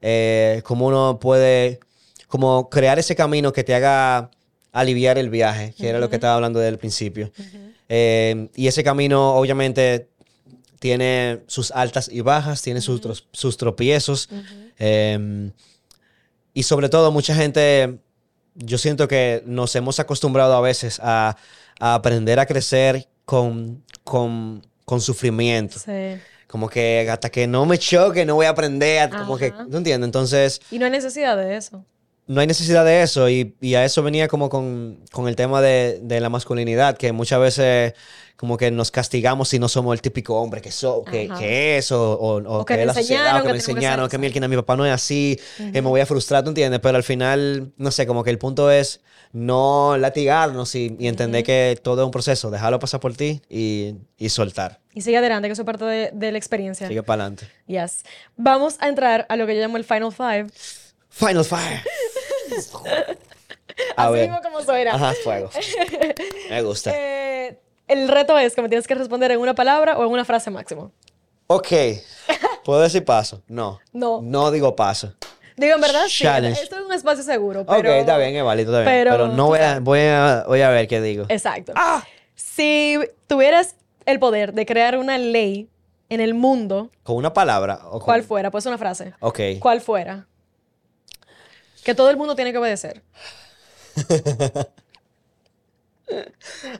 Eh, cómo uno puede como crear ese camino que te haga aliviar el viaje, que era lo que estaba hablando desde el principio. Eh, y ese camino, obviamente, tiene sus altas y bajas, tiene sus, sus tropiezos. Em, y sobre todo, mucha gente, yo siento que nos hemos acostumbrado a veces a, aprender a crecer con, con, sufrimiento. Como que hasta que no me choque, no voy a aprender. Como que, ¿no entiendes? Entonces. Y no hay necesidad de eso no hay necesidad de eso y, a eso venía como con, el tema de, la masculinidad, que muchas veces como que nos castigamos si no somos el típico hombre que, so, que, es o, que, es la sociedad, o que, me enseñaron, que, que mi papá no es así, que me voy a frustrar, ¿tú entiendes? Pero al final, no sé, como que el punto es no latigarnos y, entender que todo es un proceso, dejarlo pasar por ti y, soltar. Y sigue adelante, que eso es parte de, de la experiencia. Sigue para adelante. Yes. Vamos a entrar a lo que yo llamo el Final Five. Final Fire. A Así mismo como suena. Ajá, fuego. Me gusta. Eh, el reto es que me tienes que responder en una palabra o en una frase máximo. Ok. ¿Puedo decir paso? No. No. No digo paso. Digo, en verdad, sí. Esto es un espacio seguro. Pero, ok, está bien, es válido, está bien. Pero, no voy a, voy, a, voy a ver qué digo. Exacto. ¡Ah! Si tuvieras el poder de crear una ley en el mundo. ¿Con una palabra? O ¿Cuál fuera? Pues una frase. Ok. ¿Cuál fuera? Que todo el mundo tiene que obedecer.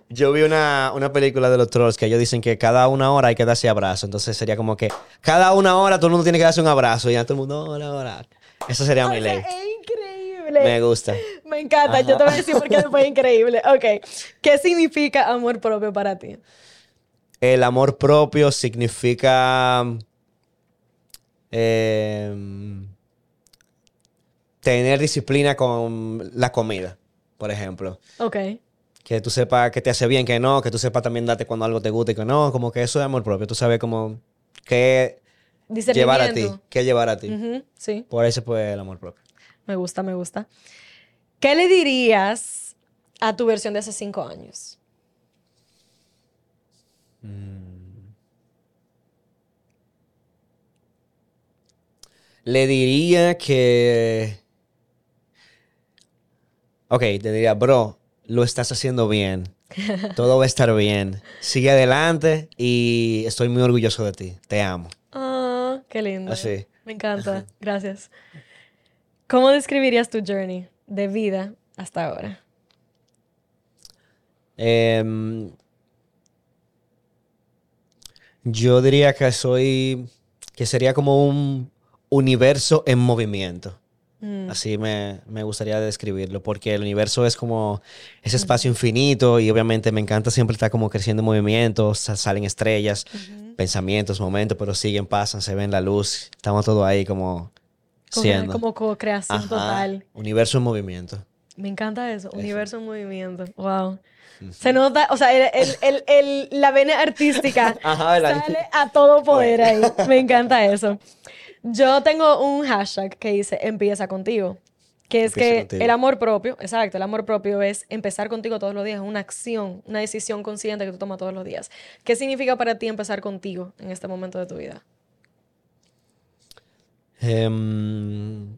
Yo vi una, película de los trolls que ellos dicen que cada una hora hay que darse abrazo. Entonces sería como que cada una hora todo el mundo tiene que darse un abrazo y ya todo el mundo, hola, hola. Eso sería mi ley. Es increíble. Me gusta. Me encanta. Yo te voy a decir por qué fue increíble. Ok. ¿Qué significa amor propio para ti? el amor propio significa eh, tener disciplina con la comida, por ejemplo. Ok. Que tú sepas que te hace bien, que no, que tú sepas también darte cuando algo te gusta y que no, como que eso es amor propio. Tú sabes como qué llevar a ti, qué llevar a ti. Sí, Por eso pues el amor propio. me gusta, me gusta. ¿Qué le dirías a tu versión de hace cinco años? Le diría que... Ok, te diría, bro, lo estás haciendo bien. Todo va a estar bien. Sigue adelante y estoy muy orgulloso de ti. Te amo. Ah, qué lindo. Así. Me encanta. Gracias. ¿Cómo describirías tu journey de vida hasta ahora? Em, yo diría que soy, que sería como un universo en movimiento. Así me, me gustaría describirlo, porque el universo es como ese espacio infinito y obviamente me encanta siempre estar como creciendo en movimiento, sa- salen estrellas, pensamientos, momentos, pero siguen, pasan, se ven la luz, estamos todos ahí como Co- siendo. Como co-creación Ajá, total. Universo en movimiento. Me encanta eso. Universo en movimiento. Wow. Se nota, o sea, el- el- el- la vena artística sale a todo poder ahí. Me encanta eso. Yo tengo un hashtag que dice empieza contigo. Que es Empieza que contigo. el amor propio, exacto, el amor propio es empezar contigo todos los días, una acción, una decisión consciente que tú tomas todos los días. ¿Qué significa para ti empezar contigo en este momento de tu vida? Em,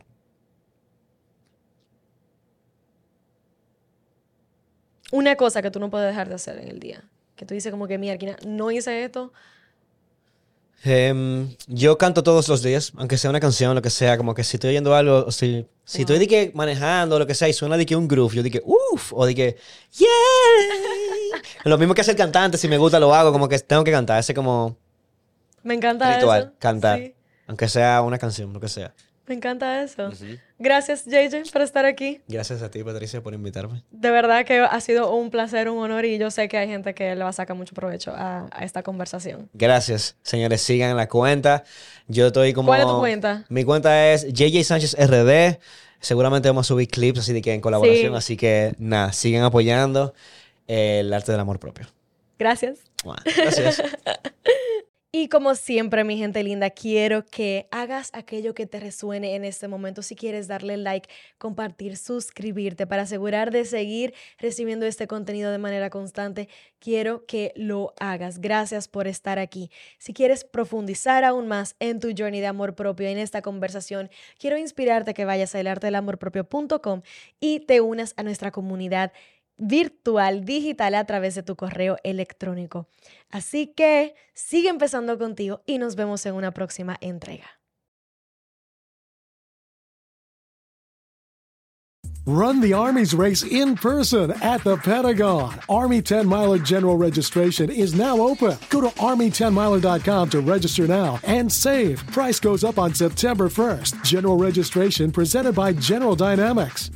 Una cosa que tú no puedes dejar de hacer en el día. Que tú dices como que, mira, no hice esto. Em, yo canto todos los días, aunque sea una canción, lo que sea, como que si estoy oyendo algo, o si, si estoy de que manejando, lo que sea, y suena de que un groove, yo dije, uff, o de que, yeah. lo mismo que hace el cantante, si me gusta lo hago, como que tengo que cantar, ese como Me encanta ritual, eso. cantar, Sí, aunque sea una canción, lo que sea. Me encanta eso. Gracias, JJ, por estar aquí. Gracias a ti, Patricia, por invitarme. De verdad que ha sido un placer, un honor y yo sé que hay gente que le va a sacar mucho provecho a, a esta conversación. Gracias, señores, sigan la cuenta. Yo estoy como... ¿Cuál es tu cuenta? Mi cuenta es JJ Sánchez RD. Seguramente vamos a subir clips así de que en colaboración, Sí. así que nada, sigan apoyando el arte del amor propio. Gracias. Gracias. Y como siempre, mi gente linda, quiero que hagas aquello que te resuene en este momento. Si quieres darle like, compartir, suscribirte para asegurar de seguir recibiendo este contenido de manera constante, quiero que lo hagas. Gracias por estar aquí. Si quieres profundizar aún más en tu journey de amor propio en esta conversación, quiero inspirarte a que vayas a elartedelamorpropio.com y te unas a nuestra comunidad virtual, digital a través de tu correo electrónico. Así que sigue empezando contigo y nos vemos en una próxima entrega. Run the Army's race in person at the Pentagon. Army 10 Miler General Registration is now open. Go to Army10miler.com to register now and save. Price goes up on September 1st. General registration presented by General Dynamics.